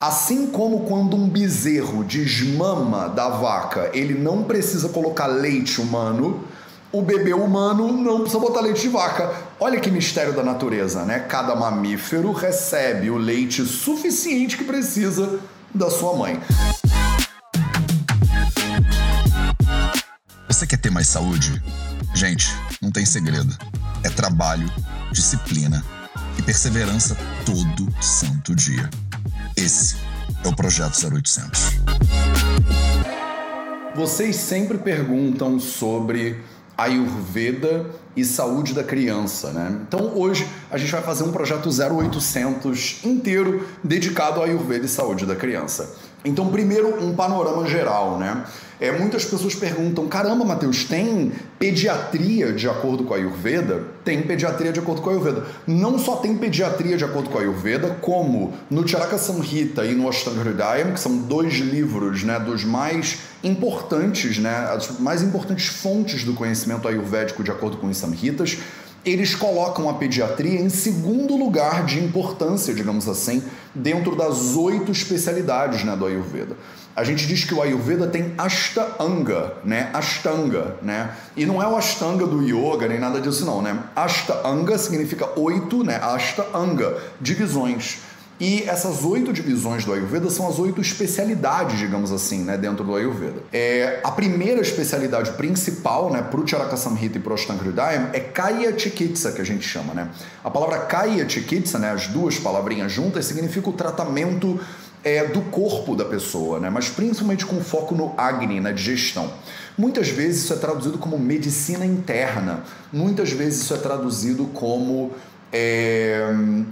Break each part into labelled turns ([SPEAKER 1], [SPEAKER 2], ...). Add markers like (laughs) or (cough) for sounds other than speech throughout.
[SPEAKER 1] Assim como quando um bezerro desmama da vaca, ele não precisa colocar leite humano, o bebê humano não precisa botar leite de vaca. Olha que mistério da natureza, né? Cada mamífero recebe o leite suficiente que precisa da sua mãe.
[SPEAKER 2] Você quer ter mais saúde? Gente, não tem segredo. É trabalho, disciplina e perseverança todo santo dia. Esse é o Projeto 0800.
[SPEAKER 1] Vocês sempre perguntam sobre Ayurveda e saúde da criança, né? Então hoje a gente vai fazer um projeto 0800 inteiro dedicado à Ayurveda e saúde da criança. Então, primeiro, um panorama geral, né? É, muitas pessoas perguntam: caramba, Matheus, tem pediatria de acordo com a Ayurveda? Tem pediatria de acordo com a Ayurveda. Não só tem pediatria de acordo com a Ayurveda, como no Charaka Samhita e no Ashtanga Hridayam, que são dois livros né, dos mais importantes, né, as mais importantes fontes do conhecimento ayurvédico de acordo com os Samhitas eles colocam a pediatria em segundo lugar de importância, digamos assim, dentro das oito especialidades né, do Ayurveda. A gente diz que o Ayurveda tem Ashtanga, né? Ashtanga, né? E não é o Ashtanga do yoga nem nada disso não, né? Ashtanga significa oito, né? Ashtanga, divisões. E essas oito divisões do Ayurveda são as oito especialidades, digamos assim, né, dentro do Ayurveda. É, a primeira especialidade principal, né, para o Charaka Samhita e para o é Kaya Chikitsa, que a gente chama, né? A palavra Kaya Chikitsa, né, as duas palavrinhas juntas, significa o tratamento é, do corpo da pessoa, né? mas principalmente com foco no Agni, na digestão. Muitas vezes isso é traduzido como medicina interna, muitas vezes isso é traduzido como é,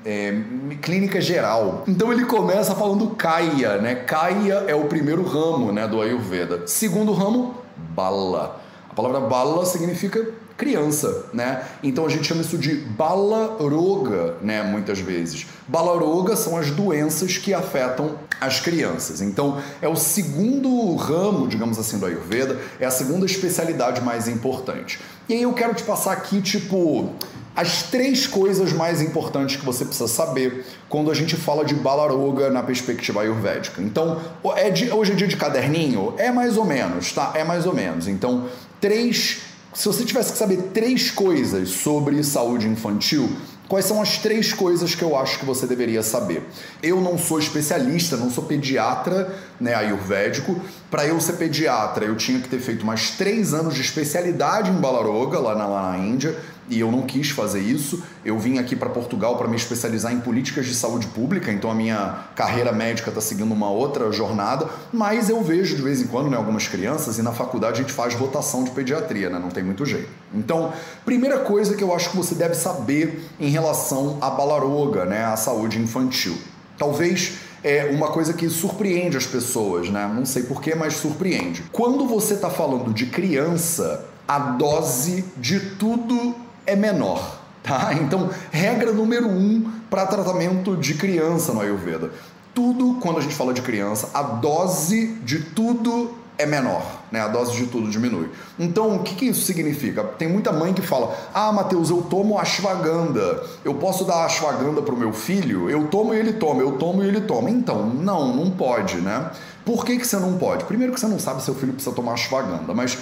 [SPEAKER 1] é, clínica geral. Então ele começa falando Kaya, né? Kaya é o primeiro ramo né, do Ayurveda. Segundo ramo, Bala. A palavra Bala significa criança, né? Então a gente chama isso de balaroga, né? Muitas vezes. Balaroga são as doenças que afetam as crianças. Então é o segundo ramo, digamos assim, do Ayurveda, é a segunda especialidade mais importante. E aí eu quero te passar aqui, tipo, as três coisas mais importantes que você precisa saber quando a gente fala de Balaroga na perspectiva ayurvédica. Então, é de, hoje é dia de caderninho? É mais ou menos, tá? É mais ou menos. Então, três se você tivesse que saber três coisas sobre saúde infantil, Quais são as três coisas que eu acho que você deveria saber? Eu não sou especialista, não sou pediatra né, ayurvédico. Para eu ser pediatra, eu tinha que ter feito mais três anos de especialidade em Balaroga, lá na, lá na Índia e eu não quis fazer isso. Eu vim aqui para Portugal para me especializar em políticas de saúde pública, então a minha carreira médica está seguindo uma outra jornada, mas eu vejo de vez em quando né, algumas crianças e na faculdade a gente faz rotação de pediatria, né? não tem muito jeito. Então, primeira coisa que eu acho que você deve saber em relação à balaroga, né, à saúde infantil. Talvez é uma coisa que surpreende as pessoas, né? Não sei porquê, mas surpreende. Quando você está falando de criança, a dose de tudo é menor. Tá? (laughs) Então, regra número um para tratamento de criança no Ayurveda. Tudo, quando a gente fala de criança, a dose de tudo é menor, né? A dose de tudo diminui. Então, o que, que isso significa? Tem muita mãe que fala: Ah, Matheus, eu tomo ashwagandha. Eu posso dar ashwagandha para o meu filho? Eu tomo e ele toma, eu tomo e ele toma. Então, não, não pode, né? Por que, que você não pode? Primeiro que você não sabe se seu filho precisa tomar ashwagandha, mas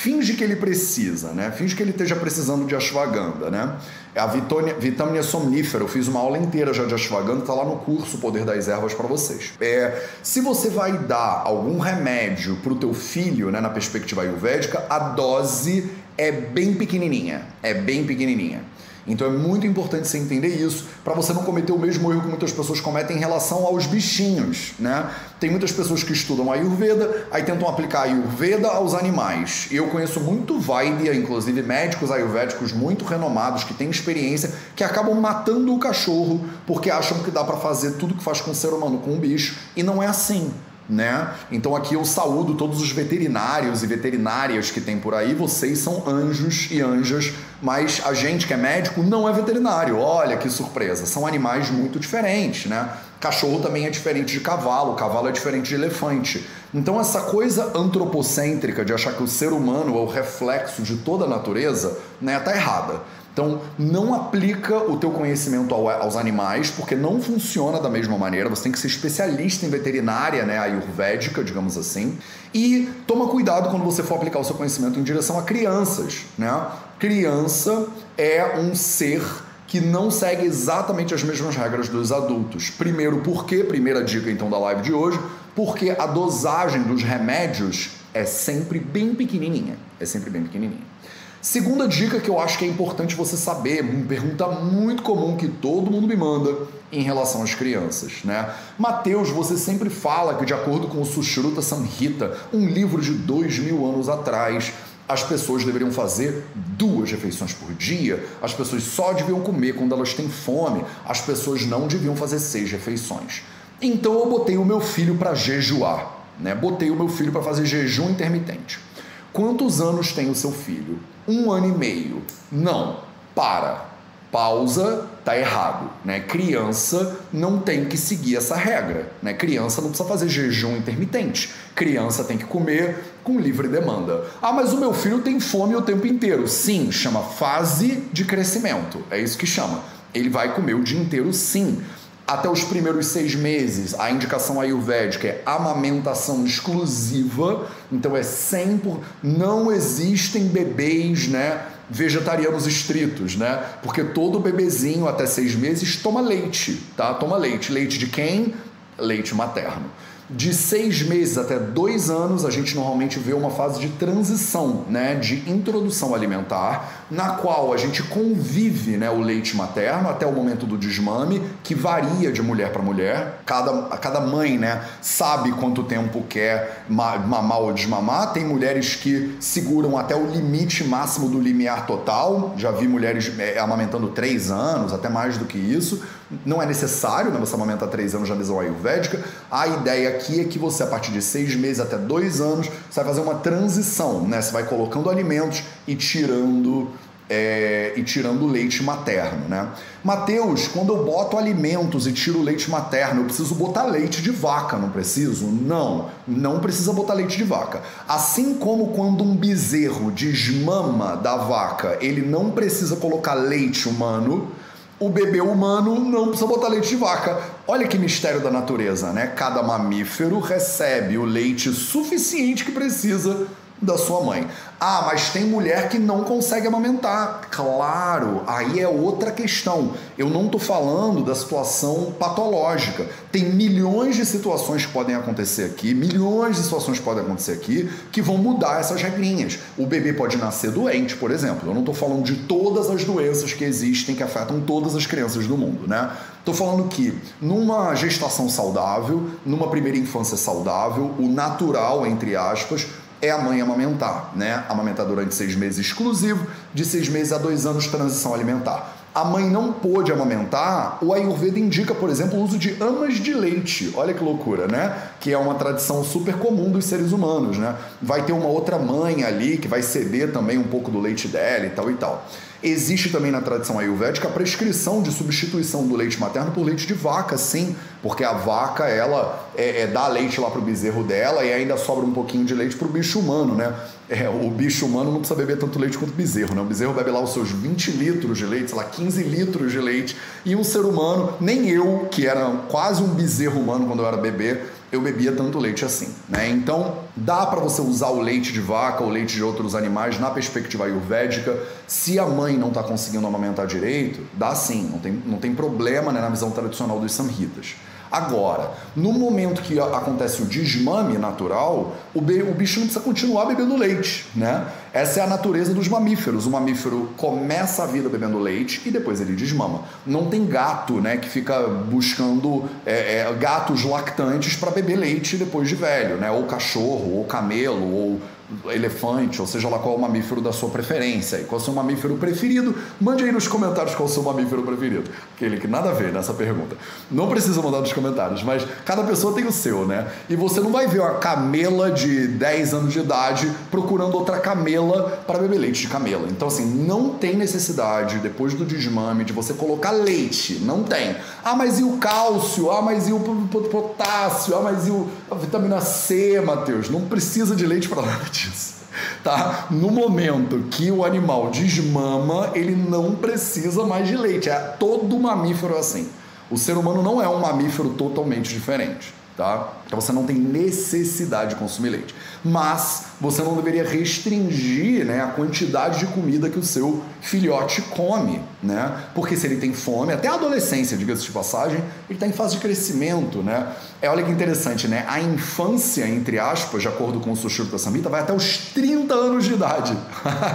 [SPEAKER 1] finge que ele precisa, né? Finge que ele esteja precisando de ashwagandha, né? A vitônia, vitamina somnífera, eu fiz uma aula inteira já de ashwagandha, tá lá no curso Poder das Ervas para vocês. É, se você vai dar algum remédio pro teu filho, né, na perspectiva ayurvédica, a dose é bem pequenininha, é bem pequenininha. Então é muito importante você entender isso para você não cometer o mesmo erro que muitas pessoas cometem em relação aos bichinhos, né? Tem muitas pessoas que estudam Ayurveda, aí tentam aplicar Ayurveda aos animais. Eu conheço muito Vaidya, inclusive médicos ayurvédicos muito renomados que têm experiência, que acabam matando o cachorro porque acham que dá para fazer tudo que faz com o ser humano com o bicho e não é assim né? Então aqui eu saúdo todos os veterinários e veterinárias que tem por aí. Vocês são anjos e anjas, mas a gente que é médico não é veterinário. Olha que surpresa, são animais muito diferentes, né? Cachorro também é diferente de cavalo, cavalo é diferente de elefante. Então essa coisa antropocêntrica de achar que o ser humano é o reflexo de toda a natureza, né, tá errada. Então, não aplica o teu conhecimento aos animais, porque não funciona da mesma maneira. Você tem que ser especialista em veterinária, né, ayurvédica, digamos assim. E toma cuidado quando você for aplicar o seu conhecimento em direção a crianças, né? Criança é um ser que não segue exatamente as mesmas regras dos adultos. Primeiro, por quê? Primeira dica então da live de hoje, porque a dosagem dos remédios é sempre bem pequenininha. É sempre bem pequenininha. Segunda dica que eu acho que é importante você saber, uma pergunta muito comum que todo mundo me manda em relação às crianças, né? Mateus, você sempre fala que de acordo com o Sushruta Samhita, um livro de dois mil anos atrás, as pessoas deveriam fazer duas refeições por dia, as pessoas só deviam comer quando elas têm fome, as pessoas não deviam fazer seis refeições. Então eu botei o meu filho para jejuar, né? Botei o meu filho para fazer jejum intermitente. Quantos anos tem o seu filho? Um ano e meio. Não, para pausa, tá errado, né? Criança não tem que seguir essa regra, né? Criança não precisa fazer jejum intermitente. Criança tem que comer com livre demanda. Ah, mas o meu filho tem fome o tempo inteiro. Sim, chama fase de crescimento. É isso que chama. Ele vai comer o dia inteiro, sim. Até os primeiros seis meses, a indicação ayurvédica é amamentação exclusiva, então é 100%. Não existem bebês, né? vegetarianos estritos, né? Porque todo bebezinho até seis meses toma leite, tá? Toma leite. Leite de quem? Leite materno. De seis meses até dois anos, a gente normalmente vê uma fase de transição, né, de introdução alimentar, na qual a gente convive né, o leite materno até o momento do desmame, que varia de mulher para mulher. Cada, cada mãe né, sabe quanto tempo quer mamar ou desmamar. Tem mulheres que seguram até o limite máximo do limiar total. Já vi mulheres é, amamentando três anos, até mais do que isso. Não é necessário né, você amamentar três anos na visão ayurvédica. A ideia aqui é que você, a partir de seis meses até dois anos, você vai fazer uma transição, né? Você vai colocando alimentos e tirando é, e tirando leite materno, né? Mateus, quando eu boto alimentos e tiro leite materno, eu preciso botar leite de vaca, não preciso? Não, não precisa botar leite de vaca. Assim como quando um bezerro desmama da vaca, ele não precisa colocar leite humano, o bebê humano não precisa botar leite de vaca. Olha que mistério da natureza, né? Cada mamífero recebe o leite suficiente que precisa da sua mãe. Ah, mas tem mulher que não consegue amamentar. Claro, aí é outra questão. Eu não estou falando da situação patológica. Tem milhões de situações que podem acontecer aqui, milhões de situações que podem acontecer aqui que vão mudar essas regrinhas. O bebê pode nascer doente, por exemplo. Eu não estou falando de todas as doenças que existem que afetam todas as crianças do mundo, né? Estou falando que numa gestação saudável, numa primeira infância saudável, o natural, entre aspas, é a mãe amamentar, né? Amamentar durante seis meses exclusivo, de seis meses a dois anos transição alimentar. A mãe não pôde amamentar, o Ayurveda indica, por exemplo, o uso de amas de leite. Olha que loucura, né? Que é uma tradição super comum dos seres humanos, né? Vai ter uma outra mãe ali que vai ceder também um pouco do leite dela e tal e tal. Existe também na tradição ayurvédica a prescrição de substituição do leite materno por leite de vaca, sim, porque a vaca ela é, é dá leite lá pro bezerro dela e ainda sobra um pouquinho de leite pro bicho humano, né? É, o bicho humano não precisa beber tanto leite quanto o bezerro, né? O bezerro bebe lá os seus 20 litros de leite, sei lá, 15 litros de leite, e um ser humano, nem eu, que era quase um bezerro humano quando eu era bebê, eu bebia tanto leite assim, né? Então, dá para você usar o leite de vaca ou leite de outros animais na perspectiva ayurvédica. Se a mãe não está conseguindo amamentar direito, dá sim, não tem, não tem problema né, na visão tradicional dos samhitas. Agora, no momento que acontece o desmame natural, o, bicho não precisa continuar bebendo leite, né? Essa é a natureza dos mamíferos. O mamífero começa a vida bebendo leite e depois ele desmama. Não tem gato, né, que fica buscando é, é, gatos lactantes para beber leite depois de velho, né? Ou cachorro, ou camelo, ou elefante, ou seja lá qual o mamífero da sua preferência. E qual o seu mamífero preferido? Mande aí nos comentários qual o seu mamífero preferido. Aquele que nada a ver nessa pergunta. Não precisa mandar nos comentários, mas cada pessoa tem o seu, né? E você não vai ver uma camela de 10 anos de idade procurando outra camela para beber leite de camela. Então, assim, não tem necessidade, depois do desmame, de você colocar leite. Não tem. Ah, mas e o cálcio? Ah, mas e o potássio? Ah, mas e o, a vitamina C, Matheus? Não precisa de leite para nada disso. tá? No momento que o animal desmama, ele não precisa mais de leite. É todo mamífero assim. O ser humano não é um mamífero totalmente diferente tá? Então você não tem necessidade de consumir leite. Mas você não deveria restringir né, a quantidade de comida que o seu filhote come, né? Porque se ele tem fome, até a adolescência, diga-se de passagem, ele está em fase de crescimento, né? É, olha que interessante, né? A infância, entre aspas, de acordo com o Sushruta Samhita, vai até os 30 anos de idade.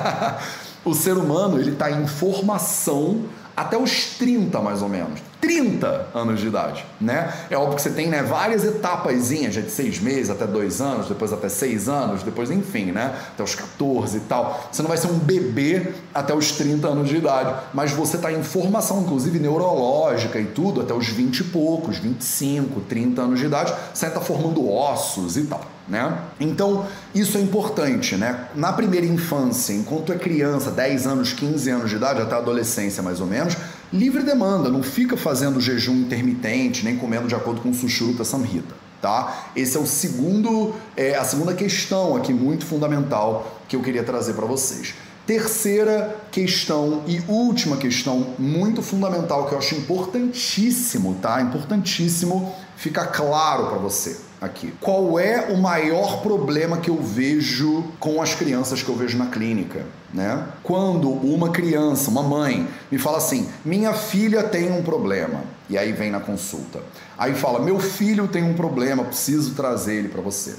[SPEAKER 1] (laughs) o ser humano, ele está em formação até os 30 mais ou menos. 30 anos de idade, né? É óbvio que você tem né, várias etapas, de seis meses até dois anos, depois até seis anos, depois enfim, né? Até os 14 e tal. Você não vai ser um bebê até os 30 anos de idade, mas você está em formação, inclusive neurológica e tudo, até os 20 e poucos, 25, 30 anos de idade, você está formando ossos e tal. Né? Então, isso é importante, né? Na primeira infância, enquanto é criança, 10 anos, 15 anos de idade, até adolescência mais ou menos, livre demanda, não fica fazendo jejum intermitente, nem comendo de acordo com o Sushruta Samhita. Tá? Esse é o segundo, é, a segunda questão aqui muito fundamental que eu queria trazer para vocês. Terceira questão e última questão muito fundamental que eu acho importantíssimo, tá? Importantíssimo ficar claro para você aqui. Qual é o maior problema que eu vejo com as crianças que eu vejo na clínica? Né? Quando uma criança, uma mãe, me fala assim: minha filha tem um problema, e aí vem na consulta. Aí fala: meu filho tem um problema, preciso trazer ele para você.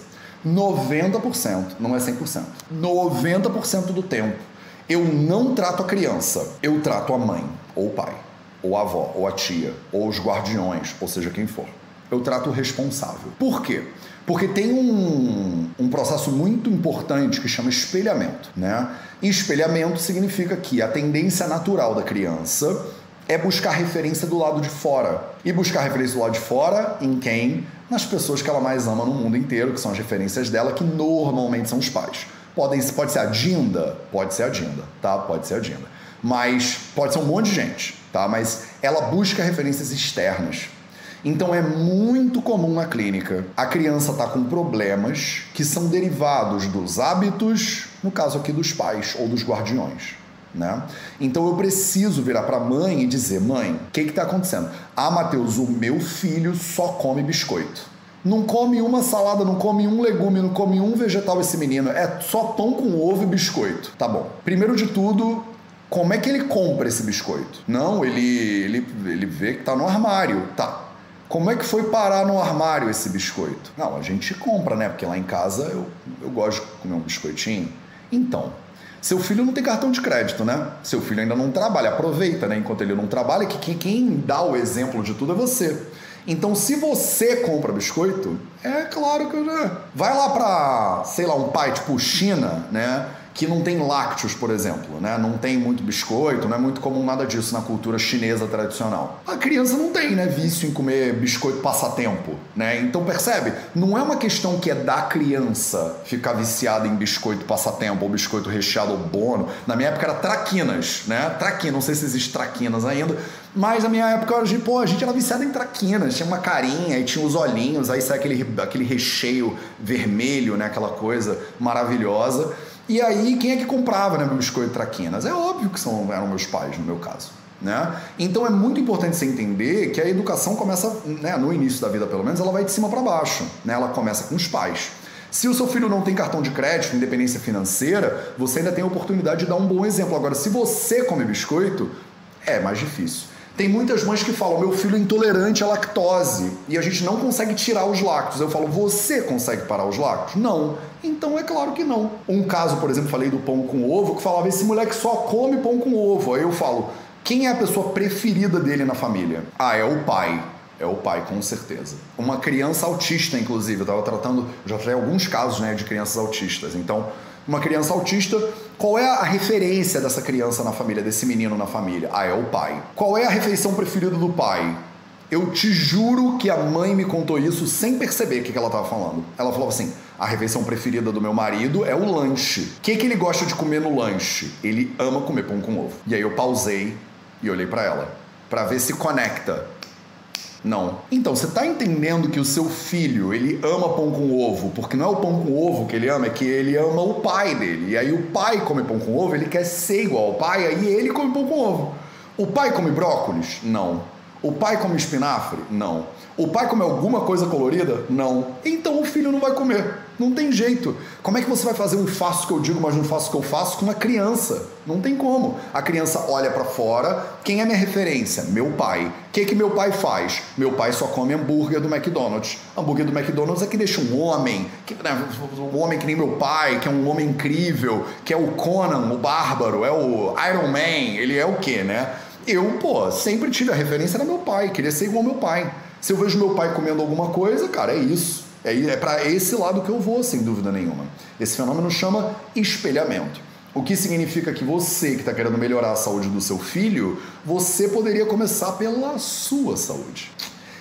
[SPEAKER 1] 90%, não é 100%, 90% do tempo eu não trato a criança, eu trato a mãe, ou o pai, ou a avó, ou a tia, ou os guardiões, ou seja, quem for eu trato o responsável. Por quê? Porque tem um, um processo muito importante que chama espelhamento. Né? E espelhamento significa que a tendência natural da criança é buscar referência do lado de fora. E buscar referência do lado de fora em quem? Nas pessoas que ela mais ama no mundo inteiro, que são as referências dela, que normalmente são os pais. Podem, pode ser a Dinda? Pode ser a Dinda, tá? Pode ser a Dinda. Mas pode ser um monte de gente, tá? Mas ela busca referências externas. Então é muito comum na clínica a criança estar tá com problemas que são derivados dos hábitos, no caso aqui dos pais ou dos guardiões. Né? Então eu preciso virar para a mãe e dizer: mãe, o que está acontecendo? Ah, Matheus, o meu filho só come biscoito. Não come uma salada, não come um legume, não come um vegetal esse menino. É só pão com ovo e biscoito. Tá bom. Primeiro de tudo, como é que ele compra esse biscoito? Não, ele, ele, ele vê que tá no armário. Tá. Como é que foi parar no armário esse biscoito? Não, a gente compra, né? Porque lá em casa eu, eu gosto de comer um biscoitinho. Então, seu filho não tem cartão de crédito, né? Seu filho ainda não trabalha. Aproveita, né? Enquanto ele não trabalha, que quem dá o exemplo de tudo é você. Então, se você compra biscoito, é claro que né? vai lá para, sei lá, um pai tipo China, né? Que não tem lácteos, por exemplo, né? Não tem muito biscoito, não é muito comum nada disso na cultura chinesa tradicional. A criança não tem, né, vício em comer biscoito passatempo, né? Então percebe? Não é uma questão que é da criança ficar viciada em biscoito passatempo ou biscoito recheado ou bono. Na minha época era traquinas, né? Traquinas, não sei se existe traquinas ainda, mas na minha época, gente, pô, a gente era viciado em traquinas, tinha uma carinha, aí tinha os olhinhos, aí sai aquele, aquele recheio vermelho, né? Aquela coisa maravilhosa. E aí, quem é que comprava né, meu biscoito traquinas? É óbvio que são, eram meus pais, no meu caso. Né? Então é muito importante você entender que a educação começa, né, no início da vida pelo menos, ela vai de cima para baixo. Né? Ela começa com os pais. Se o seu filho não tem cartão de crédito, independência financeira, você ainda tem a oportunidade de dar um bom exemplo. Agora, se você come biscoito, é mais difícil. Tem muitas mães que falam: meu filho é intolerante à lactose e a gente não consegue tirar os lácteos. Eu falo: você consegue parar os lácteos? Não. Então é claro que não. Um caso, por exemplo, falei do pão com ovo, que falava: esse moleque só come pão com ovo. Aí eu falo: quem é a pessoa preferida dele na família? Ah, é o pai. É o pai, com certeza. Uma criança autista, inclusive. Eu estava tratando, já tratei alguns casos né, de crianças autistas. Então, uma criança autista, qual é a referência dessa criança na família, desse menino na família? Ah, é o pai. Qual é a refeição preferida do pai? Eu te juro que a mãe me contou isso sem perceber o que ela estava falando. Ela falou assim: a refeição preferida do meu marido é o lanche. O que, que ele gosta de comer no lanche? Ele ama comer pão com ovo. E aí eu pausei e olhei para ela, para ver se conecta. Não. Então, você está entendendo que o seu filho, ele ama pão com ovo, porque não é o pão com ovo que ele ama, é que ele ama o pai dele. E aí o pai come pão com ovo, ele quer ser igual ao pai, aí ele come pão com ovo. O pai come brócolis? Não. O pai come espinafre? Não. O pai come alguma coisa colorida? Não. Então o filho não vai comer. Não tem jeito. Como é que você vai fazer um faço que eu digo, mas não faço que eu faço com uma criança? Não tem como. A criança olha para fora. Quem é minha referência? Meu pai. O que, que meu pai faz? Meu pai só come hambúrguer do McDonald's. Hambúrguer do McDonald's é que deixa um homem, que, né, um homem que nem meu pai, que é um homem incrível, que é o Conan, o bárbaro, é o Iron Man. Ele é o quê, né? Eu, pô, sempre tive a referência era meu pai, queria ser igual ao meu pai. Se eu vejo meu pai comendo alguma coisa, cara, é isso. É, é para esse lado que eu vou, sem dúvida nenhuma. Esse fenômeno chama espelhamento. O que significa que você que está querendo melhorar a saúde do seu filho, você poderia começar pela sua saúde.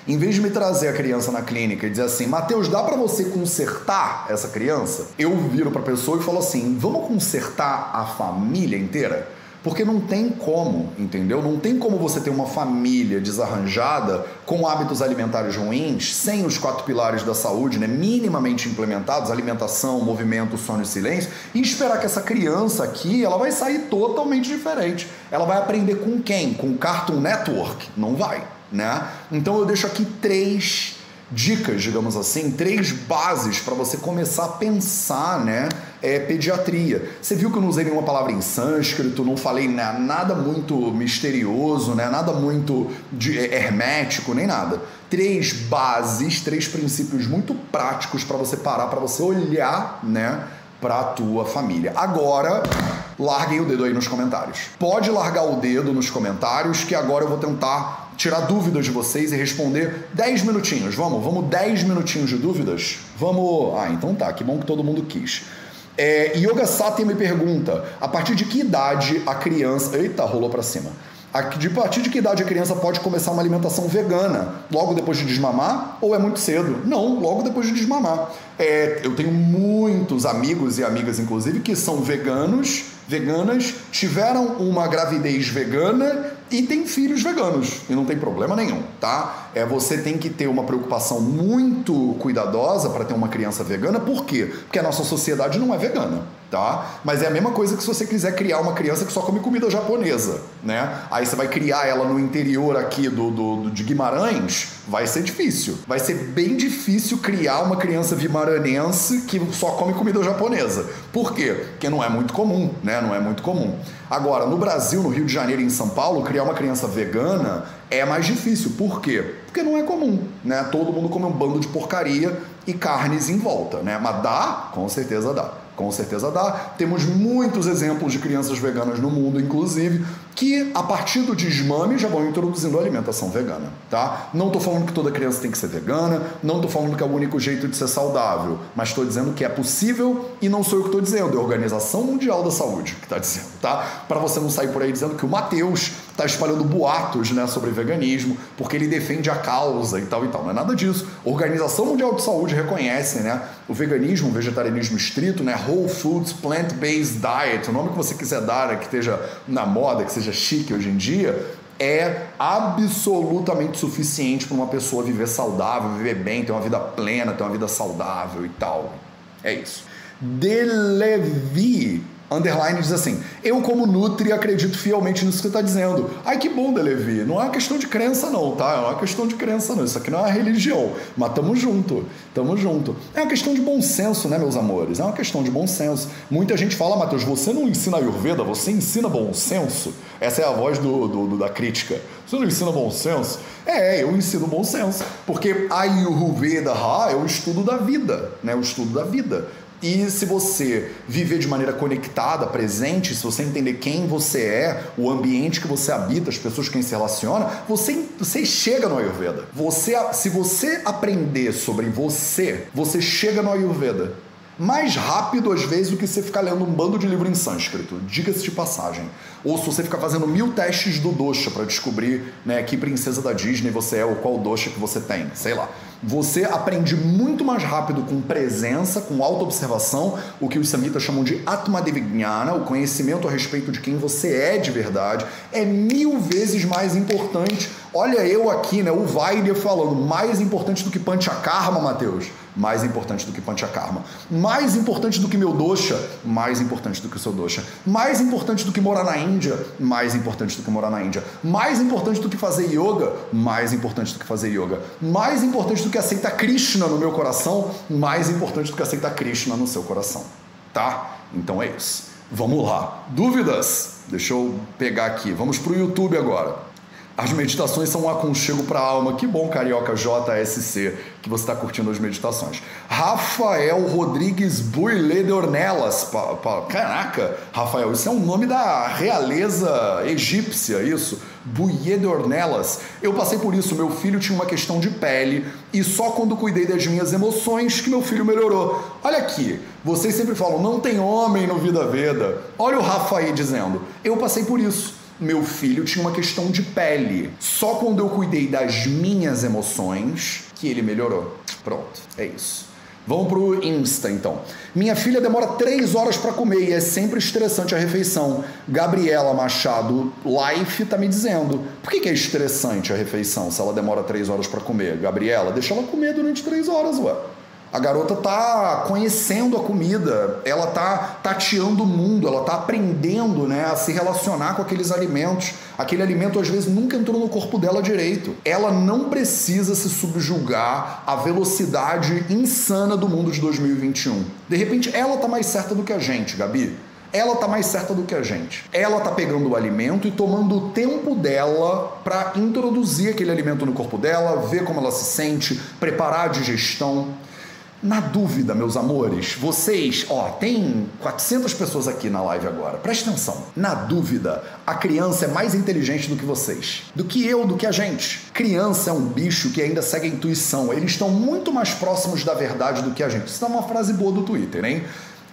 [SPEAKER 1] Em vez de me trazer a criança na clínica e dizer assim, Mateus, dá para você consertar essa criança? Eu viro para a pessoa e falo assim, vamos consertar a família inteira? Porque não tem como, entendeu? Não tem como você ter uma família desarranjada com hábitos alimentares ruins, sem os quatro pilares da saúde, né, minimamente implementados, alimentação, movimento, sono e silêncio, e esperar que essa criança aqui, ela vai sair totalmente diferente. Ela vai aprender com quem? Com Cartoon Network? Não vai, né? Então eu deixo aqui três dicas, digamos assim, três bases para você começar a pensar, né? É, pediatria. Você viu que eu não usei nenhuma palavra em sânscrito, não falei né, nada muito misterioso, né? Nada muito de, é, hermético, nem nada. Três bases, três princípios muito práticos para você parar, para você olhar, né? Para a tua família. Agora, larguem o dedo aí nos comentários. Pode largar o dedo nos comentários que agora eu vou tentar tirar dúvidas de vocês e responder 10 minutinhos. Vamos, vamos 10 minutinhos de dúvidas? Vamos. Ah, então tá, que bom que todo mundo quis. É, Yoga Sati me pergunta: a partir de que idade a criança. Eita, rolou para cima. A partir de que idade a criança pode começar uma alimentação vegana? Logo depois de desmamar ou é muito cedo? Não, logo depois de desmamar. É, eu tenho muitos amigos e amigas, inclusive, que são veganos, veganas, tiveram uma gravidez vegana e tem filhos veganos e não tem problema nenhum, tá? É você tem que ter uma preocupação muito cuidadosa para ter uma criança vegana, por quê? Porque a nossa sociedade não é vegana tá? Mas é a mesma coisa que se você quiser criar uma criança que só come comida japonesa, né? Aí você vai criar ela no interior aqui do, do, do de Guimarães, vai ser difícil. Vai ser bem difícil criar uma criança vimaranense que só come comida japonesa. Por quê? Porque não é muito comum, né? Não é muito comum. Agora, no Brasil, no Rio de Janeiro e em São Paulo, criar uma criança vegana é mais difícil. Por quê? Porque não é comum, né? Todo mundo come um bando de porcaria e carnes em volta, né? Mas dá? Com certeza dá. Com certeza dá. Temos muitos exemplos de crianças veganas no mundo, inclusive, que a partir do desmame já vão introduzindo a alimentação vegana, tá? Não estou falando que toda criança tem que ser vegana, não estou falando que é o único jeito de ser saudável, mas estou dizendo que é possível e não sou eu que estou dizendo, é a Organização Mundial da Saúde que está dizendo, tá? Para você não sair por aí dizendo que o Mateus está espalhando boatos, né, sobre veganismo, porque ele defende a causa e tal e tal. Não é nada disso. A Organização Mundial de Saúde reconhece, né, o veganismo, o vegetarianismo estrito, né, Whole Foods Plant-Based Diet, o nome que você quiser dar, né, que esteja na moda, que seja chique hoje em dia, é absolutamente suficiente para uma pessoa viver saudável, viver bem, ter uma vida plena, ter uma vida saudável e tal. É isso. Delevi underline diz assim: Eu, como Nutri, acredito fielmente nisso que você está dizendo. Ai, que bom, Delevi. Não é uma questão de crença, não, tá? Não é uma questão de crença, não. Isso aqui não é uma religião. Mas tamo junto, tamo junto. É uma questão de bom senso, né, meus amores? É uma questão de bom senso. Muita gente fala, Matheus, você não ensina Ayurveda, você ensina bom senso. Essa é a voz do, do, do da crítica. Você não ensina bom senso? É, eu ensino bom senso. Porque Ayurveda é o estudo da vida, né? O estudo da vida. E se você viver de maneira conectada, presente, se você entender quem você é, o ambiente que você habita, as pessoas com quem se relaciona, você, você chega no Ayurveda. Você, se você aprender sobre você, você chega no Ayurveda mais rápido às vezes do que você ficar lendo um bando de livro em sânscrito, diga-se de passagem. Ou se você ficar fazendo mil testes do dosha para descobrir né, que princesa da Disney você é ou qual dosha que você tem, sei lá. Você aprende muito mais rápido com presença, com auto-observação, o que os samitas chamam de Atmadevijnana, o conhecimento a respeito de quem você é de verdade, é mil vezes mais importante Olha eu aqui, né? O Weiler falando, mais importante do que Panchakarma, Matheus. Mais importante do que Panchakarma. Mais importante do que meu dosha. Mais importante do que o seu dosha. Mais importante do que morar na Índia. Mais importante do que morar na Índia. Mais importante do que fazer yoga. Mais importante do que fazer yoga. Mais importante do que aceitar Krishna no meu coração. Mais importante do que aceitar Krishna no seu coração. Tá? Então é isso. Vamos lá. Dúvidas? Deixa eu pegar aqui. Vamos para o YouTube agora. As meditações são um aconchego para a alma. Que bom, Carioca JSC, que você está curtindo as meditações. Rafael Rodrigues Buile de Ornelas. Pa, pa, caraca, Rafael, isso é um nome da realeza egípcia, isso. Buie de Ornelas. Eu passei por isso. Meu filho tinha uma questão de pele e só quando cuidei das minhas emoções que meu filho melhorou. Olha aqui, vocês sempre falam, não tem homem no Vida Veda. Olha o Rafael dizendo, eu passei por isso meu filho tinha uma questão de pele. Só quando eu cuidei das minhas emoções que ele melhorou. Pronto, é isso. Vamos pro Insta então. Minha filha demora três horas para comer e é sempre estressante a refeição. Gabriela Machado Life tá me dizendo. Por que, que é estressante a refeição se ela demora três horas para comer? Gabriela, deixa ela comer durante três horas, ué. A garota tá conhecendo a comida, ela tá tateando o mundo, ela tá aprendendo, né, a se relacionar com aqueles alimentos. Aquele alimento às vezes nunca entrou no corpo dela direito. Ela não precisa se subjugar à velocidade insana do mundo de 2021. De repente, ela tá mais certa do que a gente, Gabi. Ela tá mais certa do que a gente. Ela tá pegando o alimento e tomando o tempo dela para introduzir aquele alimento no corpo dela, ver como ela se sente, preparar a digestão. Na dúvida, meus amores, vocês, ó, tem 400 pessoas aqui na live agora. Presta atenção. Na dúvida, a criança é mais inteligente do que vocês, do que eu, do que a gente. Criança é um bicho que ainda segue a intuição. Eles estão muito mais próximos da verdade do que a gente. Isso é uma frase boa do Twitter, hein?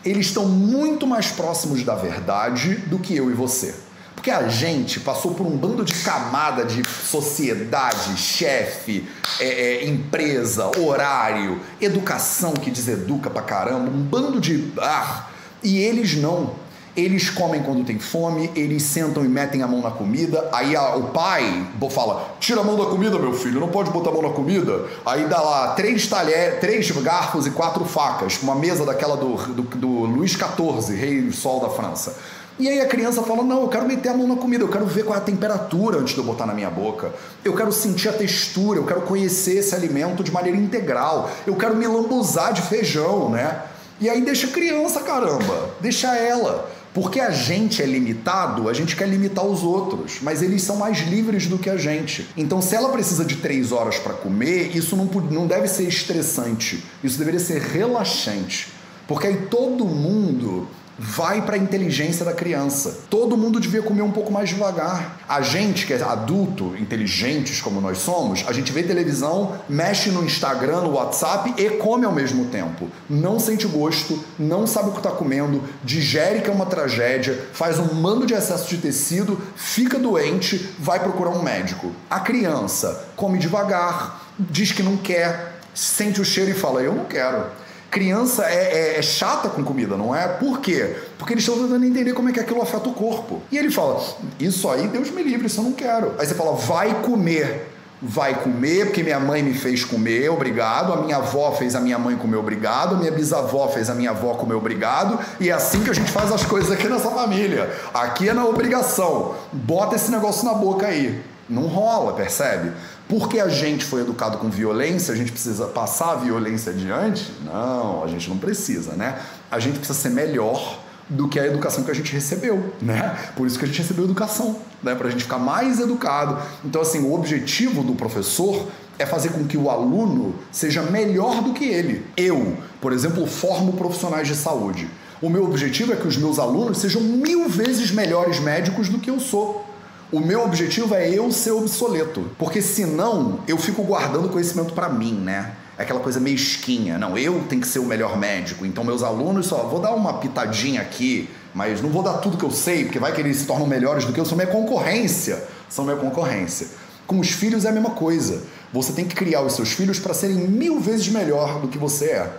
[SPEAKER 1] Eles estão muito mais próximos da verdade do que eu e você. Porque a gente passou por um bando de camada de sociedade, chefe, é, é, empresa, horário, educação que deseduca pra caramba, um bando de. Ah, e eles não. Eles comem quando tem fome, eles sentam e metem a mão na comida. Aí a, o pai fala: tira a mão da comida, meu filho, não pode botar a mão na comida. Aí dá lá três talheres, três garfos e quatro facas, uma mesa daquela do, do, do Luís XIV, rei sol da França. E aí a criança fala: Não, eu quero meter a mão na comida, eu quero ver qual é a temperatura antes de eu botar na minha boca. Eu quero sentir a textura, eu quero conhecer esse alimento de maneira integral. Eu quero me lambuzar de feijão, né? E aí deixa a criança, caramba, deixa ela. Porque a gente é limitado, a gente quer limitar os outros, mas eles são mais livres do que a gente. Então, se ela precisa de três horas para comer, isso não, não deve ser estressante, isso deveria ser relaxante. Porque aí todo mundo vai para a inteligência da criança. Todo mundo devia comer um pouco mais devagar. A gente que é adulto, inteligentes como nós somos, a gente vê televisão, mexe no Instagram, no WhatsApp e come ao mesmo tempo. Não sente gosto, não sabe o que está comendo, digere que é uma tragédia, faz um mando de excesso de tecido, fica doente, vai procurar um médico. A criança come devagar, diz que não quer, sente o cheiro e fala: Eu não quero criança é, é, é, chata com comida, não é? Por quê? Porque eles estão tentando entender como é que aquilo afeta o corpo. E ele fala: Isso aí, Deus me livre, isso eu não quero. Aí você fala: Vai comer. Vai comer, porque minha mãe me fez comer, obrigado. A minha avó fez a minha mãe comer, obrigado. A minha bisavó fez a minha avó comer, obrigado. E é assim que a gente faz as coisas aqui nessa família. Aqui é na obrigação. Bota esse negócio na boca aí. Não rola, percebe? Porque a gente foi educado com violência, a gente precisa passar a violência adiante? Não, a gente não precisa, né? A gente precisa ser melhor do que a educação que a gente recebeu, né? Por isso que a gente recebeu educação, né? Para a gente ficar mais educado. Então, assim, o objetivo do professor é fazer com que o aluno seja melhor do que ele. Eu, por exemplo, formo profissionais de saúde. O meu objetivo é que os meus alunos sejam mil vezes melhores médicos do que eu sou. O meu objetivo é eu ser obsoleto, porque senão eu fico guardando conhecimento para mim, né? É aquela coisa meio esquinha. Não, eu tenho que ser o melhor médico, então meus alunos só vou dar uma pitadinha aqui, mas não vou dar tudo que eu sei, porque vai que eles se tornam melhores do que eu, são minha concorrência. São minha concorrência. Com os filhos é a mesma coisa. Você tem que criar os seus filhos para serem mil vezes melhor do que você é.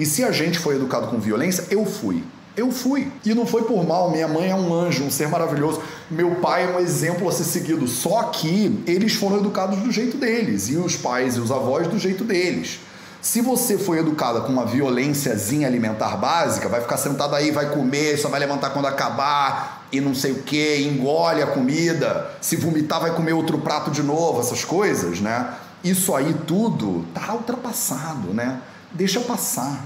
[SPEAKER 1] E se a gente foi educado com violência, eu fui. Eu fui. E não foi por mal, minha mãe é um anjo, um ser maravilhoso. Meu pai é um exemplo a ser seguido. Só que eles foram educados do jeito deles, e os pais e os avós do jeito deles. Se você foi educada com uma violênciazinha alimentar básica, vai ficar sentado aí, vai comer, só vai levantar quando acabar e não sei o que, engole a comida. Se vomitar, vai comer outro prato de novo, essas coisas, né? Isso aí tudo tá ultrapassado, né? Deixa passar.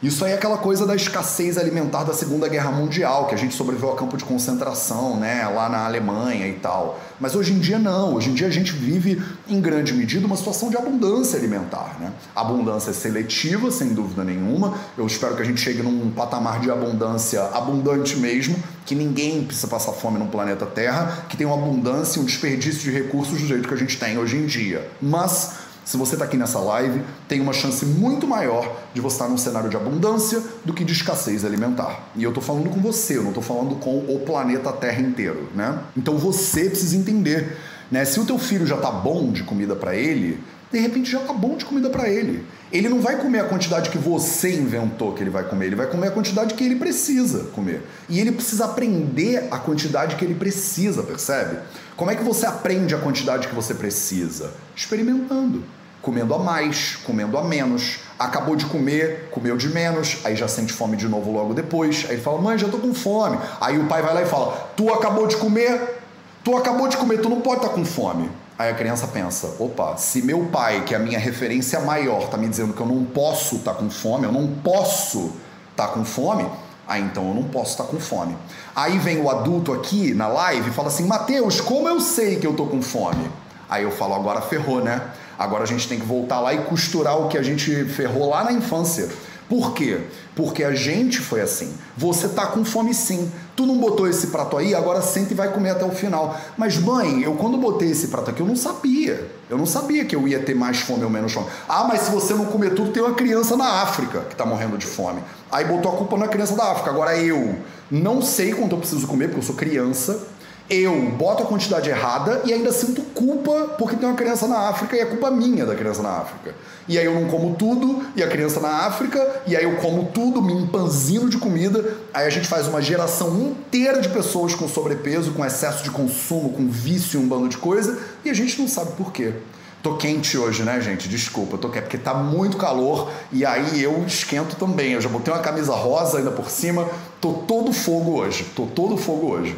[SPEAKER 1] Isso aí é aquela coisa da escassez alimentar da Segunda Guerra Mundial, que a gente sobreviveu a campo de concentração, né, lá na Alemanha e tal. Mas hoje em dia não. Hoje em dia a gente vive, em grande medida, uma situação de abundância alimentar, né? Abundância seletiva, sem dúvida nenhuma. Eu espero que a gente chegue num patamar de abundância abundante mesmo, que ninguém precisa passar fome no planeta Terra, que tem uma abundância e um desperdício de recursos do jeito que a gente tem hoje em dia. Mas se você está aqui nessa live, tem uma chance muito maior de você estar num cenário de abundância do que de escassez alimentar. E eu estou falando com você, eu não estou falando com o planeta Terra inteiro, né? Então você precisa entender, né? Se o teu filho já está bom de comida para ele, de repente já tá bom de comida para ele. Ele não vai comer a quantidade que você inventou que ele vai comer, ele vai comer a quantidade que ele precisa comer. E ele precisa aprender a quantidade que ele precisa, percebe? Como é que você aprende a quantidade que você precisa? Experimentando. Comendo a mais, comendo a menos. Acabou de comer, comeu de menos, aí já sente fome de novo logo depois. Aí fala, mãe, já tô com fome. Aí o pai vai lá e fala, tu acabou de comer, tu acabou de comer, tu não pode estar tá com fome. Aí a criança pensa: opa, se meu pai, que é a minha referência maior, está me dizendo que eu não posso estar tá com fome, eu não posso estar tá com fome, aí então eu não posso estar tá com fome. Aí vem o adulto aqui na live e fala assim: Mateus, como eu sei que eu tô com fome? Aí eu falo: agora ferrou, né? Agora a gente tem que voltar lá e costurar o que a gente ferrou lá na infância. Por quê? Porque a gente foi assim. Você tá com fome sim. Tu não botou esse prato aí, agora senta e vai comer até o final. Mas mãe, eu quando botei esse prato aqui, eu não sabia. Eu não sabia que eu ia ter mais fome ou menos fome. Ah, mas se você não comer tudo, tem uma criança na África que tá morrendo de fome. Aí botou a culpa na criança da África. Agora eu não sei quanto eu preciso comer, porque eu sou criança eu boto a quantidade errada e ainda sinto culpa porque tem uma criança na África e é culpa minha da criança na África. E aí eu não como tudo e a criança na África, e aí eu como tudo, me empanzino de comida, aí a gente faz uma geração inteira de pessoas com sobrepeso, com excesso de consumo, com vício e um bando de coisa, e a gente não sabe por quê. Tô quente hoje, né, gente? Desculpa, tô quente porque tá muito calor e aí eu esquento também. Eu já botei uma camisa rosa ainda por cima, tô todo fogo hoje, tô todo fogo hoje.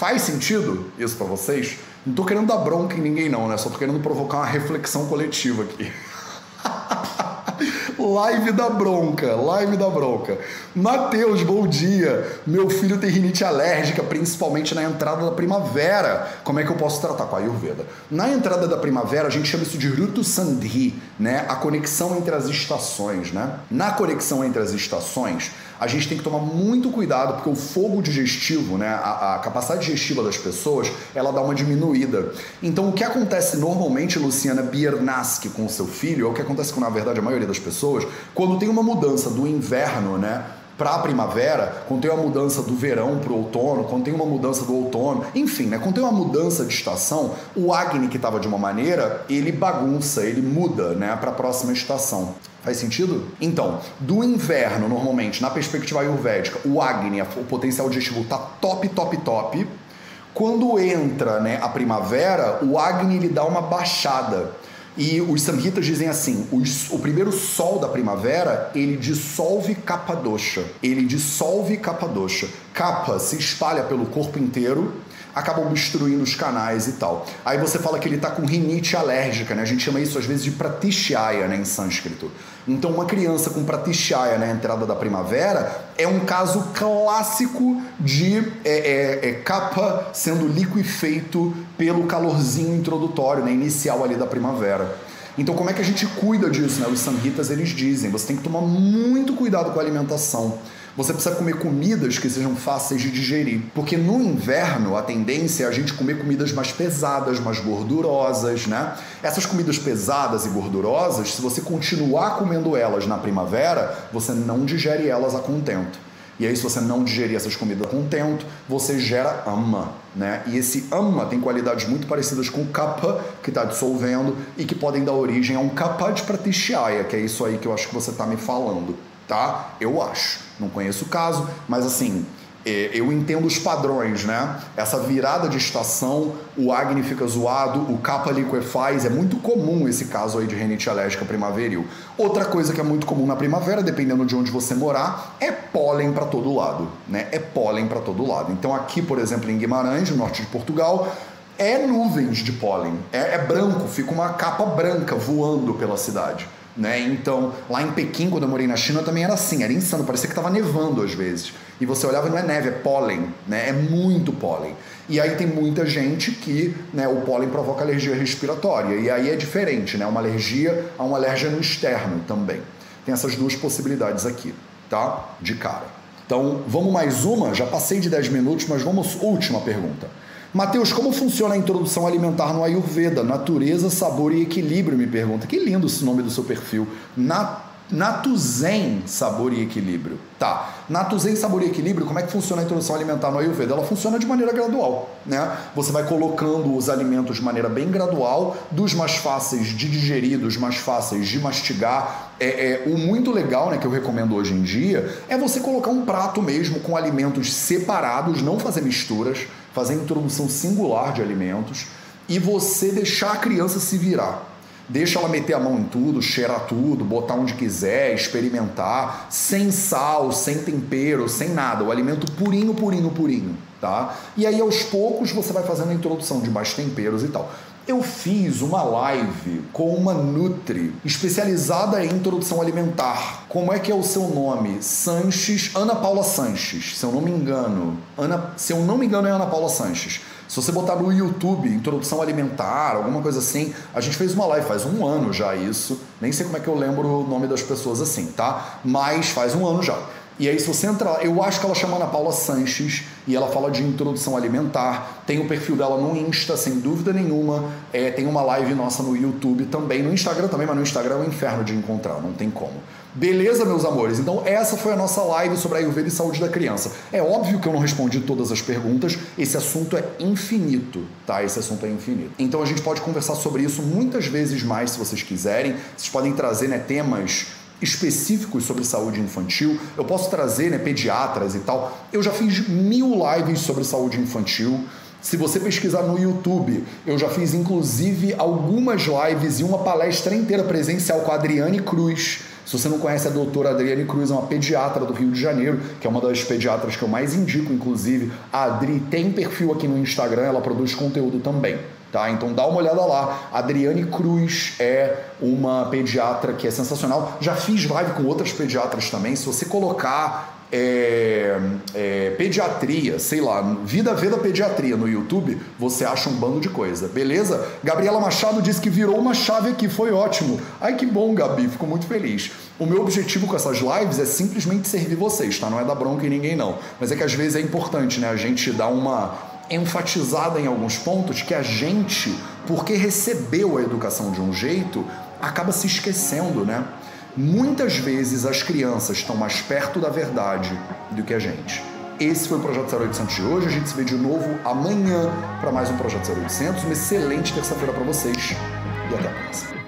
[SPEAKER 1] Faz sentido isso para vocês? Não tô querendo dar bronca em ninguém não, né? Só tô querendo provocar uma reflexão coletiva aqui. (laughs) Live da bronca, live da bronca. Mateus, bom dia. Meu filho tem rinite alérgica, principalmente na entrada da primavera. Como é que eu posso tratar com a Ayurveda? Na entrada da primavera, a gente chama isso de Rutu Sandhi, né? A conexão entre as estações, né? Na conexão entre as estações, a gente tem que tomar muito cuidado porque o fogo digestivo, né, a, a, capacidade digestiva das pessoas, ela dá uma diminuída. Então, o que acontece normalmente, Luciana Biernaski, com o seu filho, é o que acontece com, na verdade, a maioria das pessoas, quando tem uma mudança do inverno, né, para a primavera, quando tem uma mudança do verão para o outono, quando tem uma mudança do outono, enfim, né? Quando tem uma mudança de estação, o Agni que estava de uma maneira, ele bagunça, ele muda, né, para a próxima estação. Faz sentido? Então, do inverno, normalmente, na perspectiva ayurvédica, o Agni, o potencial digestivo tá top, top, top. Quando entra, né, a primavera, o Agni ele dá uma baixada. E os samhitas dizem assim: o primeiro sol da primavera ele dissolve Kapadosha. Ele dissolve Kapadosha. Kappa se espalha pelo corpo inteiro acabam obstruindo os canais e tal. Aí você fala que ele está com rinite alérgica, né? A gente chama isso às vezes de pratishyaya, né, em sânscrito. Então, uma criança com pratishyaya na entrada da primavera é um caso clássico de é, é, é, capa sendo liquefeito pelo calorzinho introdutório, né, inicial ali da primavera. Então, como é que a gente cuida disso? Né? Os samhitas eles dizem: você tem que tomar muito cuidado com a alimentação. Você precisa comer comidas que sejam fáceis de digerir. Porque no inverno a tendência é a gente comer comidas mais pesadas, mais gordurosas, né? Essas comidas pesadas e gordurosas, se você continuar comendo elas na primavera, você não digere elas a contento. E aí, se você não digerir essas comidas a contento, você gera ama, né? E esse ama tem qualidades muito parecidas com o kapha, que está dissolvendo, e que podem dar origem a um kapha de pratishyaya, que é isso aí que eu acho que você está me falando tá? Eu acho. Não conheço o caso, mas assim, é, eu entendo os padrões, né? Essa virada de estação, o Agni fica zoado, o capa liquefaz, é muito comum esse caso aí de renite alérgica primaveril. Outra coisa que é muito comum na primavera, dependendo de onde você morar, é pólen para todo lado, né? É pólen para todo lado. Então aqui, por exemplo, em Guimarães, no norte de Portugal, é nuvens de pólen, é, é branco, fica uma capa branca voando pela cidade. Né? Então, lá em Pequim, quando eu morei na China, também era assim, era insano, parecia que estava nevando às vezes. E você olhava e não é neve, é pólen, né? É muito pólen. E aí tem muita gente que né, o pólen provoca alergia respiratória. E aí é diferente, né? Uma alergia a um alérgeno externo também. Tem essas duas possibilidades aqui, tá? De cara. Então, vamos mais uma? Já passei de 10 minutos, mas vamos. Última pergunta. Mateus, como funciona a introdução alimentar no Ayurveda? Natureza, sabor e equilíbrio, me pergunta. Que lindo esse nome do seu perfil. Na, Natuzen, sabor e equilíbrio. Tá. Natuzen, sabor e equilíbrio, como é que funciona a introdução alimentar no Ayurveda? Ela funciona de maneira gradual, né? Você vai colocando os alimentos de maneira bem gradual, dos mais fáceis de digerir, dos mais fáceis de mastigar. É, é, o muito legal, né, que eu recomendo hoje em dia, é você colocar um prato mesmo com alimentos separados, não fazer misturas fazer a introdução singular de alimentos e você deixar a criança se virar. Deixa ela meter a mão em tudo, cheirar tudo, botar onde quiser, experimentar, sem sal, sem tempero, sem nada. O alimento purinho, purinho, purinho, tá? E aí aos poucos você vai fazendo a introdução de mais temperos e tal. Eu fiz uma live com uma Nutri especializada em introdução alimentar. Como é que é o seu nome? Sanches, Ana Paula Sanches, se eu não me engano. Ana, se eu não me engano é Ana Paula Sanches. Se você botar no YouTube, introdução alimentar, alguma coisa assim, a gente fez uma live faz um ano já isso. Nem sei como é que eu lembro o nome das pessoas assim, tá? Mas faz um ano já. E aí, se você entrar, eu acho que ela chama Ana Paula Sanches e ela fala de introdução alimentar. Tem o perfil dela no Insta, sem dúvida nenhuma. É, tem uma live nossa no YouTube também, no Instagram também, mas no Instagram é um inferno de encontrar, não tem como. Beleza, meus amores? Então, essa foi a nossa live sobre a Ayurveda e saúde da criança. É óbvio que eu não respondi todas as perguntas, esse assunto é infinito, tá? Esse assunto é infinito. Então, a gente pode conversar sobre isso muitas vezes mais se vocês quiserem. Vocês podem trazer né, temas específicos sobre saúde infantil. Eu posso trazer né, pediatras e tal. Eu já fiz mil lives sobre saúde infantil. Se você pesquisar no YouTube, eu já fiz inclusive algumas lives e uma palestra inteira presencial com a Adriane Cruz. Se você não conhece a doutora Adriane Cruz, é uma pediatra do Rio de Janeiro, que é uma das pediatras que eu mais indico, inclusive. A Adri tem perfil aqui no Instagram, ela produz conteúdo também. Tá? Então dá uma olhada lá. Adriane Cruz é uma pediatra que é sensacional. Já fiz live com outras pediatras também. Se você colocar é, é, pediatria, sei lá, Vida Veda Pediatria no YouTube, você acha um bando de coisa, beleza? Gabriela Machado disse que virou uma chave aqui, foi ótimo. Ai que bom, Gabi, fico muito feliz. O meu objetivo com essas lives é simplesmente servir vocês, tá? Não é dar bronca em ninguém, não. Mas é que às vezes é importante, né? A gente dar uma enfatizada em alguns pontos que a gente, porque recebeu a educação de um jeito, acaba se esquecendo, né? Muitas vezes as crianças estão mais perto da verdade do que a gente. Esse foi o Projeto 0800 de hoje. A gente se vê de novo amanhã para mais um Projeto 0800. Uma excelente terça-feira para vocês e até a próxima.